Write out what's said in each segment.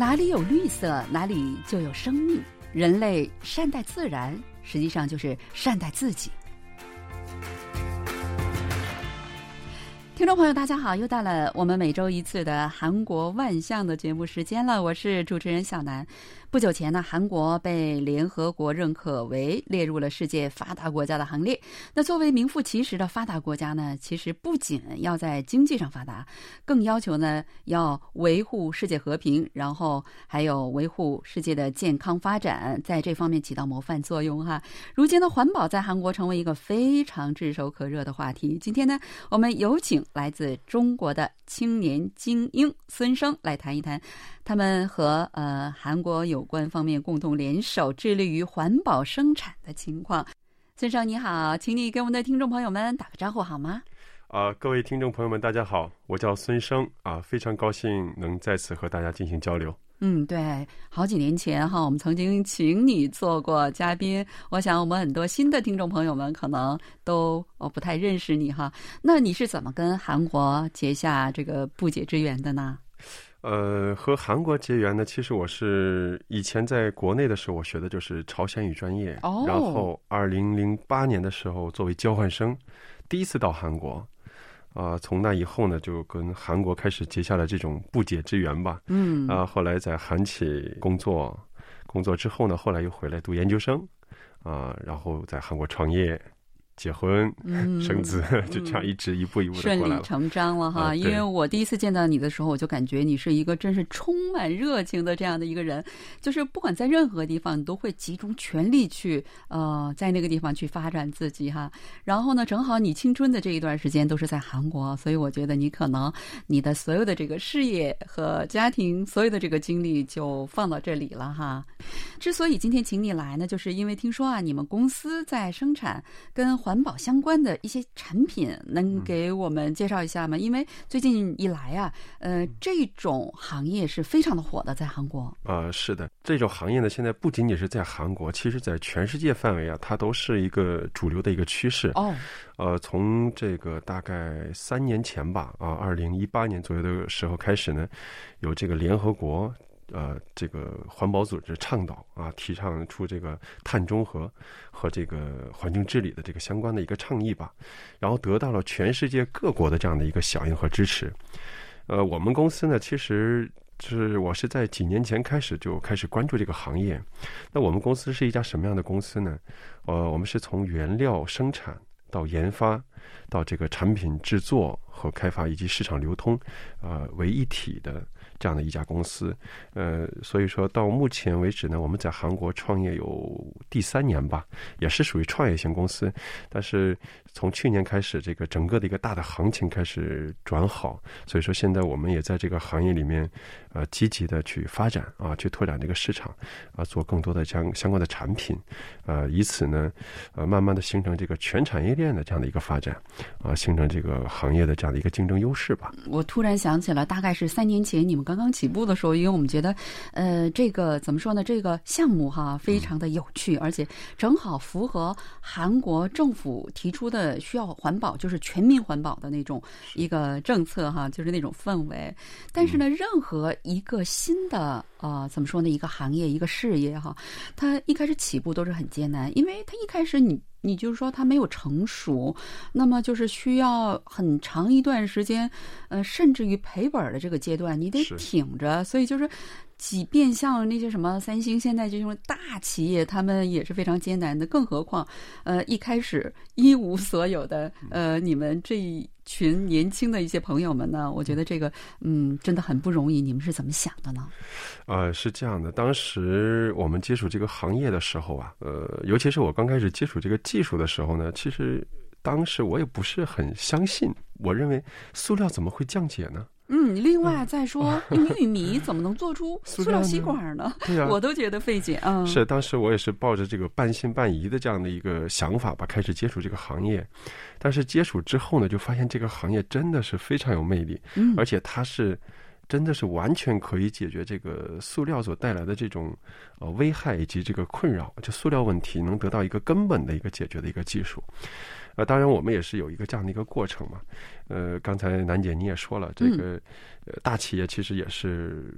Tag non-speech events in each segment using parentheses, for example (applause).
哪里有绿色，哪里就有生命。人类善待自然，实际上就是善待自己。听众朋友，大家好，又到了我们每周一次的韩国万象的节目时间了，我是主持人小南。不久前呢，韩国被联合国认可为列入了世界发达国家的行列。那作为名副其实的发达国家呢，其实不仅要在经济上发达，更要求呢要维护世界和平，然后还有维护世界的健康发展，在这方面起到模范作用哈。如今的环保在韩国成为一个非常炙手可热的话题。今天呢，我们有请来自中国的青年精英孙生来谈一谈。他们和呃韩国有关方面共同联手，致力于环保生产的情况。孙生你好，请你给我们的听众朋友们打个招呼好吗？啊，各位听众朋友们，大家好，我叫孙生啊，非常高兴能在此和大家进行交流。嗯，对，好几年前哈，我们曾经请你做过嘉宾，我想我们很多新的听众朋友们可能都哦不太认识你哈。那你是怎么跟韩国结下这个不解之缘的呢？呃，和韩国结缘呢，其实我是以前在国内的时候，我学的就是朝鲜语专业。哦。然后，二零零八年的时候，作为交换生，第一次到韩国，啊，从那以后呢，就跟韩国开始结下了这种不解之缘吧。嗯。啊，后来在韩企工作，工作之后呢，后来又回来读研究生，啊，然后在韩国创业。结婚、生子，(laughs) 就这样一直一步一步的顺理成章了哈。因为我第一次见到你的时候，我就感觉你是一个真是充满热情的这样的一个人，就是不管在任何地方，你都会集中全力去呃，在那个地方去发展自己哈。然后呢，正好你青春的这一段时间都是在韩国，所以我觉得你可能你的所有的这个事业和家庭所有的这个精力就放到这里了哈。之所以今天请你来呢，就是因为听说啊，你们公司在生产跟环保相关的一些产品，能给我们介绍一下吗？因为最近以来啊，呃，这种行业是非常的火的，在韩国。啊，是的，这种行业呢，现在不仅仅是在韩国，其实在全世界范围啊，它都是一个主流的一个趋势。哦，呃，从这个大概三年前吧，啊，二零一八年左右的时候开始呢，有这个联合国。呃，这个环保组织倡导啊，提倡出这个碳中和和这个环境治理的这个相关的一个倡议吧，然后得到了全世界各国的这样的一个响应和支持。呃，我们公司呢，其实是我是在几年前开始就开始关注这个行业。那我们公司是一家什么样的公司呢？呃，我们是从原料生产到研发到这个产品制作和开发以及市场流通，呃，为一体的。这样的一家公司，呃，所以说到目前为止呢，我们在韩国创业有第三年吧，也是属于创业型公司。但是从去年开始，这个整个的一个大的行情开始转好，所以说现在我们也在这个行业里面，呃，积极的去发展啊，去拓展这个市场啊，做更多的相相关的产品，呃，以此呢，呃，慢慢的形成这个全产业链的这样的一个发展啊，形成这个行业的这样的一个竞争优势吧。我突然想起了，大概是三年前你们。刚刚起步的时候，因为我们觉得，呃，这个怎么说呢？这个项目哈，非常的有趣，而且正好符合韩国政府提出的需要环保，就是全民环保的那种一个政策哈，就是那种氛围。但是呢，任何一个新的呃，怎么说呢？一个行业、一个事业哈，它一开始起步都是很艰难，因为它一开始你。你就是说它没有成熟，那么就是需要很长一段时间，呃，甚至于赔本的这个阶段，你得挺着。所以就是，即便像那些什么三星、现在这种大企业，他们也是非常艰难的。更何况，呃，一开始一无所有的，呃，你们这一。群年轻的一些朋友们呢，我觉得这个嗯真的很不容易。你们是怎么想的呢？呃，是这样的，当时我们接触这个行业的时候啊，呃，尤其是我刚开始接触这个技术的时候呢，其实当时我也不是很相信。我认为塑料怎么会降解呢？嗯，另外再说，(laughs) 玉米怎么能做出 (laughs) 塑料吸管呢？对呀，(laughs) 我都觉得费解啊。是，当时我也是抱着这个半信半疑的这样的一个想法吧，开始接触这个行业。但是接触之后呢，就发现这个行业真的是非常有魅力，嗯，而且它是真的是完全可以解决这个塑料所带来的这种呃危害以及这个困扰，就塑料问题能得到一个根本的一个解决的一个技术。呃，当然我们也是有一个这样的一个过程嘛。呃，刚才楠姐你也说了，这个呃大企业其实也是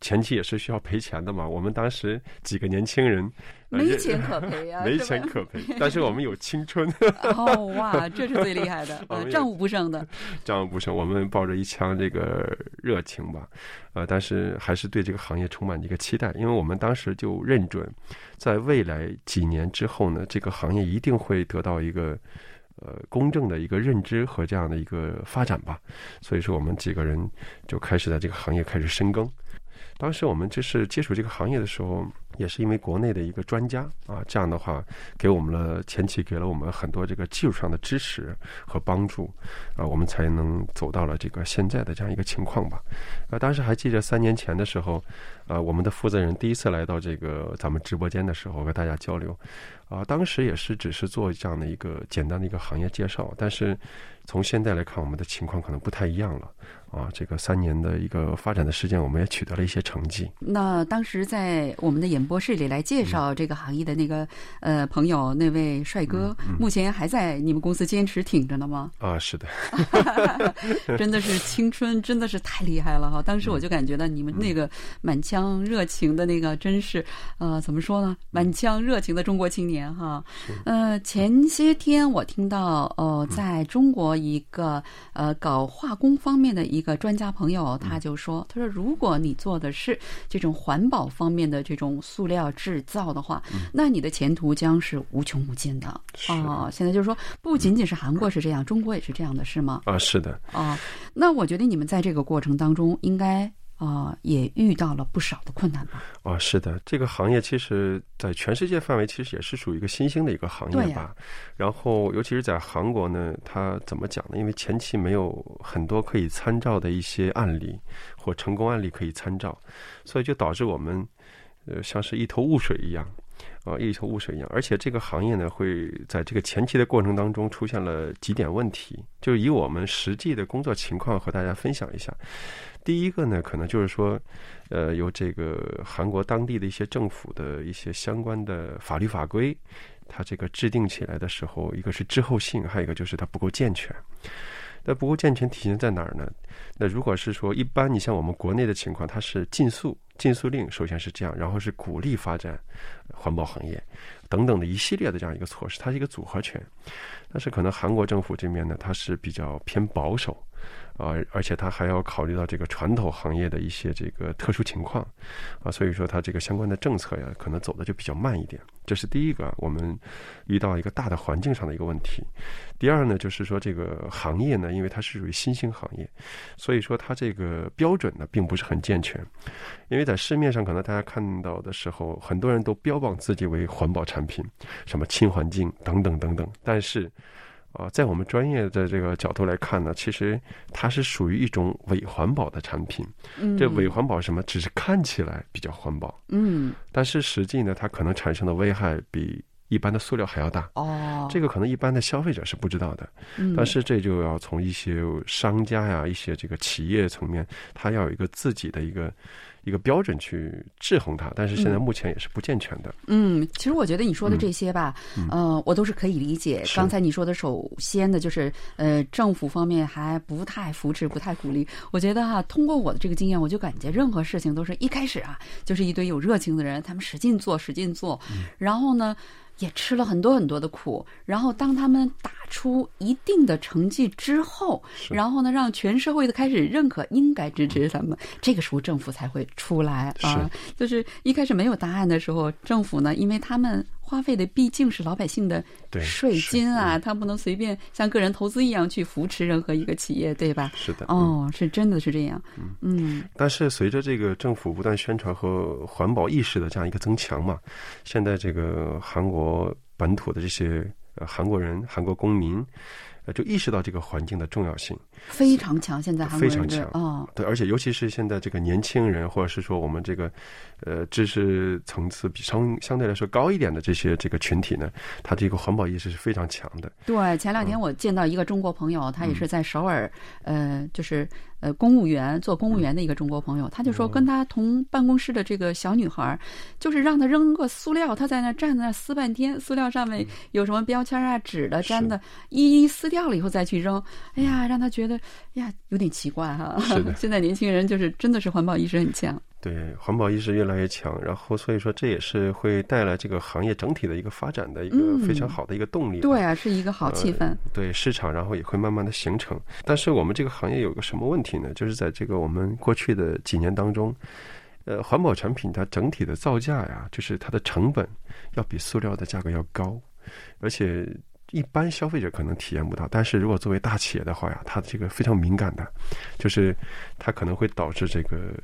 前期也是需要赔钱的嘛。我们当时几个年轻人呃没钱 (laughs) 可赔呀、没钱可赔，(laughs) 但是我们有青春，(laughs) 哦，哇，这是最厉害的，呃，战无不胜的。战无不胜。我们抱着一腔这个热情吧，呃，但是还是对这个行业充满着一个期待，因为我们当时就认准，在未来几年之后呢，这个行业一定会得到一个。呃，公正的一个认知和这样的一个发展吧，所以说我们几个人就开始在这个行业开始深耕。当时我们就是接触这个行业的时候，也是因为国内的一个专家啊，这样的话给我们了前期给了我们很多这个技术上的支持和帮助啊，我们才能走到了这个现在的这样一个情况吧。啊，当时还记得三年前的时候，啊，我们的负责人第一次来到这个咱们直播间的时候，和大家交流，啊，当时也是只是做这样的一个简单的一个行业介绍，但是从现在来看，我们的情况可能不太一样了。啊，这个三年的一个发展的时间，我们也取得了一些成绩。那当时在我们的演播室里来介绍这个行业的那个呃朋友，那位帅哥，目前还在你们公司坚持挺着呢吗？啊，是的 (laughs) (laughs) 真的是青春，真的是太厉害了哈！当时我就感觉到你们那个满腔热情的那个，真是呃，怎么说呢？满腔热情的中国青年哈。呃，前些天我听到呃，在中国一个呃搞化工方面的一个专家朋友，他就说，他说如果你做的是这种环保方面的这种塑料制造的话，那你的前途将是无穷无尽的是啊！现在就是说，不仅仅是韩国是这样，中国也是这样的，是吗？啊，是的，哦，那我觉得你们在这个过程当中，应该啊、也遇到了不少的困难吧？啊，是的，这个行业其实在全世界范围其实也是属于一个新兴的一个行业吧。然后，尤其是在韩国呢，它怎么讲呢？因为前期没有很多可以参照的一些案例或成功案例可以参照，所以就导致我们呃像是一头雾水一样。啊，一头雾水一样，而且这个行业呢，会在这个前期的过程当中出现了几点问题，就以我们实际的工作情况和大家分享一下。第一个呢，可能就是说，呃，由这个韩国当地的一些政府的一些相关的法律法规，它这个制定起来的时候，一个是滞后性，还有一个就是它不够健全。那不够健全体现在哪儿呢？那如果是说一般，你像我们国内的情况，它是禁塑、禁塑令，首先是这样，然后是鼓励发展环保行业等等的一系列的这样一个措施，它是一个组合拳。但是可能韩国政府这边呢，它是比较偏保守。啊，而且它还要考虑到这个传统行业的一些这个特殊情况，啊，所以说它这个相关的政策呀，可能走的就比较慢一点。这是第一个，我们遇到一个大的环境上的一个问题。第二呢，就是说这个行业呢，因为它是属于新兴行业，所以说它这个标准呢，并不是很健全。因为在市面上，可能大家看到的时候，很多人都标榜自己为环保产品，什么亲环境等等等等，但是。啊，在我们专业的这个角度来看呢，其实它是属于一种伪环保的产品。嗯，这伪环保是什么？只是看起来比较环保，嗯但是实际呢，它可能产生的危害比一般的塑料还要大。哦，这个可能一般的消费者是不知道的，嗯但是这就要从一些商家呀、一些这个企业层面，它要有一个自己的一个一个标准去制衡它。但是现在目前也是不健全的。嗯，其实我觉得你说的这些吧，呃，我都是可以理解。刚才你说的，首先呢，就是呃，政府方面还不太扶持，不太鼓励。我觉得哈、通过我的这个经验，我就感觉任何事情都是一开始啊，就是一堆有热情的人，他们使劲做，使劲做，然后呢。也吃了很多很多的苦，然后当他们打出一定的成绩之后，然后呢，让全社会的开始认可，应该支持他们，这个时候政府才会出来啊。就是一开始没有答案的时候，政府呢，因为他们花费的毕竟是老百姓的对税金啊，他不能随便像个人投资一样去扶持任何一个企业，对吧？是的，嗯。哦，是真的是这样，嗯。但是随着这个政府不断宣传和环保意识的这样一个增强嘛，现在这个韩国本土的这些呃韩国人、韩国公民，呃，就意识到这个环境的重要性。非常强。现在韩国人非常强这哦，对，而且尤其是现在这个年轻人，或者是说我们这个呃知识层次比相相对来说高一点的这些这个群体呢，他这个环保意识是非常强的。对，前两天我见到一个中国朋友，他也是在首尔，呃，就是呃公务员做公务员的一个中国朋友，他就说跟他同办公室的这个小女孩儿，就是让他扔个塑料，他在那站在那撕半天，塑料上面有什么标签啊、纸的、粘的，一一撕掉掉了以后再去扔，哎呀，让他觉得哎呀有点奇怪哈。是的 (laughs) 现在年轻人就是真的是环保意识很强。对，环保意识越来越强，然后所以说这也是会带来这个行业整体的一个发展的一个嗯非常好的一个动力吧。对啊，是一个好气氛。对市场，然后也会慢慢的形成。但是我们这个行业有个什么问题呢？就是在这个我们过去的几年当中，呃，环保产品它整体的造价呀，就是它的成本要比塑料的价格要高，而且一般消费者可能体验不到。但是如果作为大企业的话呀，它这个非常敏感的，就是它可能会导致这个。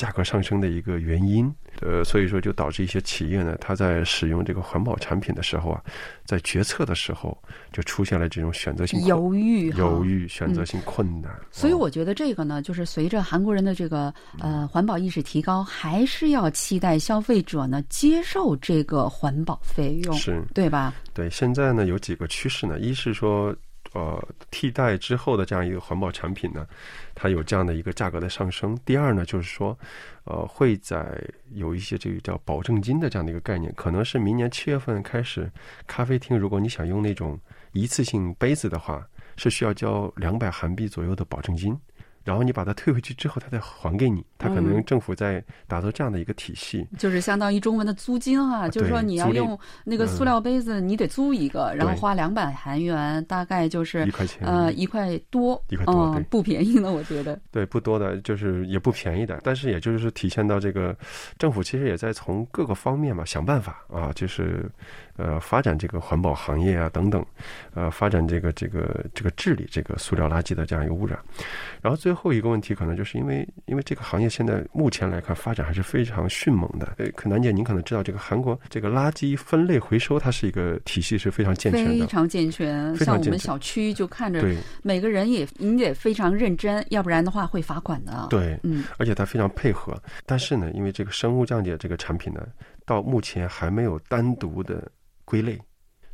价格上升的一个原因，呃，所以说就导致一些企业呢，它在使用这个环保产品的时候啊，在决策的时候就出现了这种选择性犹豫，犹豫、选择性困难。哦所以我觉得这个呢，就是随着韩国人的这个呃环保意识提高，还是要期待消费者呢接受这个环保费用，是对吧？对，现在呢有几个趋势呢，一是说。呃，替代之后的这样一个环保产品呢，它有这样的一个价格的上升。第二呢，就是说，呃，会在有一些这个叫保证金的这样的一个概念，可能是明年七月份开始，咖啡厅如果你想用那种一次性杯子的话，是需要交两百韩币左右的保证金。然后你把它退回去之后，他再还给你。他可能嗯政府在打造这样的一个体系。就是相当于中文的租金啊，就是说你要用那个塑料杯子，你得租一个，然后花两百韩元，大概就是一块钱呃一块多，一块多嗯，不便宜呢，我觉得。对，不多的，就是也不便宜的，但是也就是体现到这个政府其实也在从各个方面嘛想办法啊，就是呃发展这个环保行业啊等等，呃发展这个这个这个治理这个塑料垃圾的这样一个污染。然后最后一个问题可能就是因为因为这个行业现在目前来看发展还是非常迅猛的。呃，可楠姐您可能知道这个韩国这个垃圾分类回收它是一个体系是非常健全的。非常健全，像我们小区就看着对每个人也您得非常认真，要不然的话会罚款的。，对，嗯，而且它非常配合。但是呢，因为这个生物降解这个产品呢，到目前还没有单独的归类，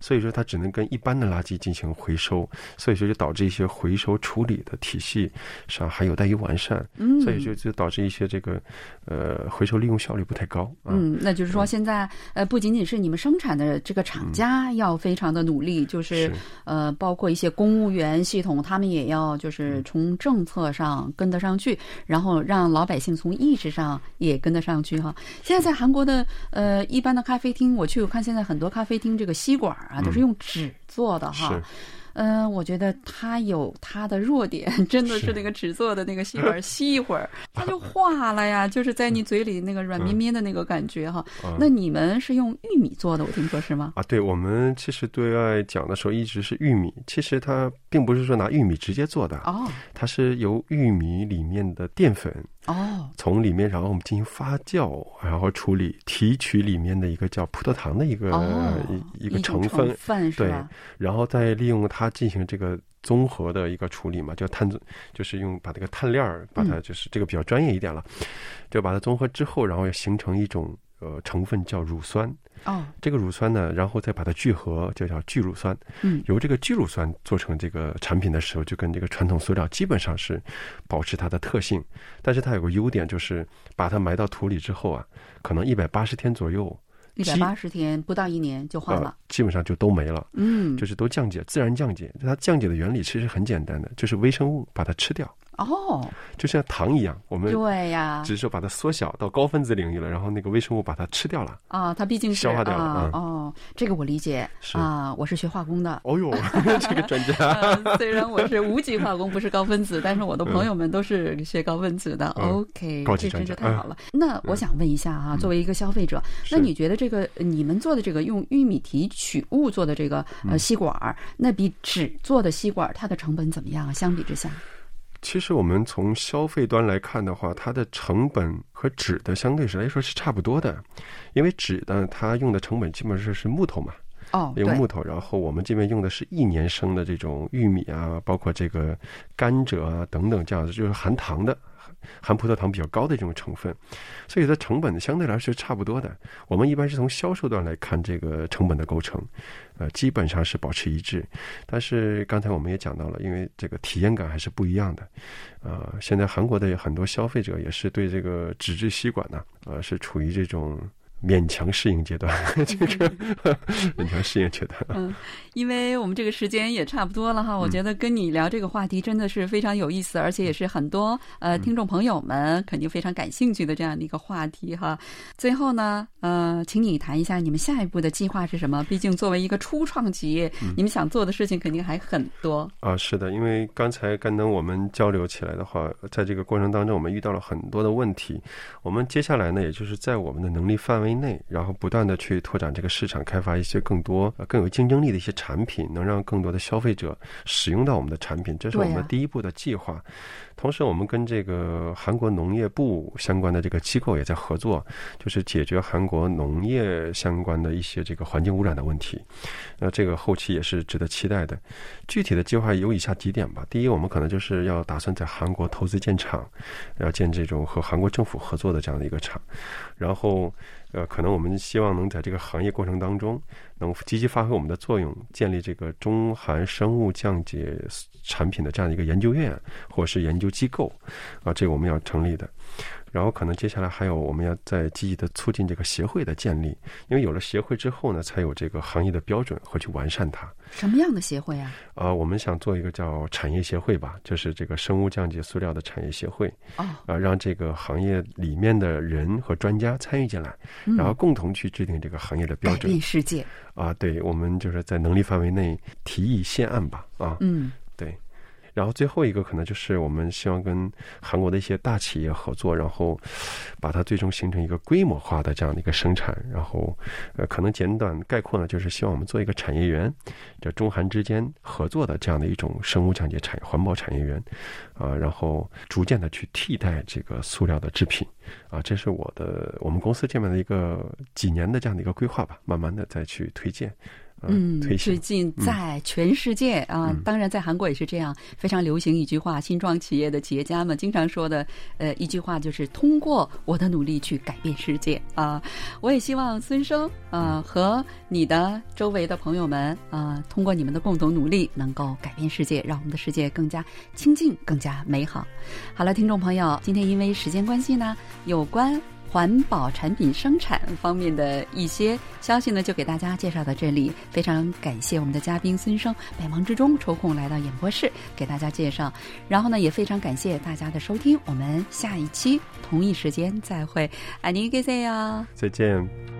所以说它只能跟一般的垃圾进行回收，所以说就导致一些回收处理的体系上还有待于完善，嗯所以就就导致一些这个呃回收利用效率不太高啊。嗯，那就是说现在呃，不仅仅是你们生产的这个厂家要非常的努力，就是是呃，包括一些公务员系统，他们也要嗯就是从政策上跟得上去，然后让老百姓从意识上也跟得上去哈。现在在韩国的呃一般的咖啡厅，我去我看现在很多咖啡厅这个吸管啊都是用纸做的哈。是嗯，我觉得它有它的弱点，(laughs) 真的是是那个纸做的那个吸管，(laughs) 吸一会儿它就化了呀，就是在你嘴里那个软绵绵的那个感觉哈。嗯那你们是用玉米做的，我听说是吗？啊，对我们其实对外讲的时候一直是玉米，其实它并不是说拿玉米直接做的，哦它是由玉米里面的淀粉哦，从里面，然后我们进行发酵，然后处理提取里面的一个叫葡萄糖的一个、哦，一一个成分，对？然后再利用它进行这个综合的一个处理嘛，叫碳，就是用把这个碳链儿，把嗯。它就是这个比较专业一点了，就把它综合之后，然后形成一种呃成分叫乳酸。哦，这个乳酸呢，然后再把它聚合，就叫聚乳酸。嗯由这个聚乳酸做成这个产品的时候，就跟这个传统塑料基本上是保持它的特性，但是它有个优点，就是把它埋到土里之后啊，可能一百八十天左右，一百八十天不到一年就化呃了。，基本上就都没了，嗯，就是都降解，自然降解。它降解的原理其实很简单的，就是微生物把它吃掉，哦，就像糖一样，我们对呀，只是说把它缩小到高分子领域了，然后那个微生物把它吃掉了。啊，它毕竟是消化掉了啊嗯哦，这个我理解是啊，我是学化工的。哦呦，(laughs) 这个专家，(laughs) 呃，虽然我是无机化工，不是高分子，但是我的朋友们都是学高分子的。嗯 OK，高级这真是太好了。那我想问一下啊，作为一个消费者，那你觉得这个你们做的这个用玉米提取物做的这个嗯呃吸管儿，那比纸做的吸管儿它的成本怎么样啊？相比之下，其实我们从消费端来看的话，它的成本和纸的相对来说是差不多的，因为纸呢，它用的成本基本上是木头嘛，哦，对用，木头，然后我们这边用的是一年生的这种玉米啊，包括这个甘蔗啊等等这样子，就是含糖的。含葡萄糖比较高的这种成分，所以它成本相对来说是差不多的。我们一般是从销售端来看这个成本的构成，呃，基本上是保持一致。但是刚才我们也讲到了，因为这个体验感还是不一样的。呃，现在韩国的很多消费者也是对这个纸质吸管呢，呃，是处于这种勉强适应阶段，(laughs) 这个 (laughs) 勉强适应阶段。嗯，因为我们这个时间也差不多了哈，我觉得跟你聊这个话题真的是非常有意思，而且也是很多呃听众朋友们肯定非常感兴趣的这样的一个话题哈。最后呢，呃，请你谈一下你们下一步的计划是什么？毕竟作为一个初创企业，你们想做的事情肯定还很多啊。是的，因为刚才跟我们交流起来的话，在这个过程当中，我们遇到了很多的问题。我们接下来呢，也就是在我们的能力范围内，然后不断的去拓展这个市场，开发一些更多、更有竞争力的一些产品，能让更多的消费者使用到我们的产品。这是我们第一步的计划。同时，我们跟这个韩国农业部相关的这个机构也在合作，就是解决韩国农业相关的一些这个环境污染的问题。那这个后期也是值得期待的。具体的计划有以下几点吧。第一，我们可能就是要打算在韩国投资建厂，要建这种和韩国政府合作的这样的一个厂。然后，呃，可能我们希望能在这个行业过程当中。能积极发挥我们的作用，建立这个中韩生物降解产品的这样的一个研究院或是研究机构，啊，这个我们要成立的。然后可能接下来还有我们要在积极的促进这个协会的建立，因为有了协会之后呢，才有这个行业的标准和去完善它。什么样的协会啊？啊，我们想做一个叫产业协会吧，就是这个生物降解塑料的产业协会。哦。啊，让这个行业里面的人和专家参与进来，然后共同去制定这个行业的标准。改变世界。啊，对，我们就是在能力范围内提议献案吧。啊。嗯。然后最后一个可能就是我们希望跟韩国的一些大企业合作，然后把它最终形成一个规模化的这样的一个生产。然后呃，可能简短概括呢，就是希望我们做一个产业园，这中韩之间合作的这样的一种生物降解产业、环保产业园啊，然后逐渐的去替代这个塑料的制品啊，这是我的我们公司这边的一个几年的这样的一个规划吧，慢慢的再去推荐。嗯，最近在全世界啊，当然在韩国也是这样，非常流行一句话，新创企业的企业家们经常说的，呃，一句话就是通过我的努力去改变世界啊。我也希望孙生啊和你的周围的朋友们啊，通过你们的共同努力，能够改变世界，让我们的世界更加清净、更加美好。好了，听众朋友，今天因为时间关系呢，有关。环保产品生产方面的一些消息呢，就给大家介绍到这里。非常感谢我们的嘉宾孙生，百忙之中抽空来到演播室给大家介绍。然后呢，也非常感谢大家的收听。我们下一期同一时间再会，爱你，给谁呀？再见。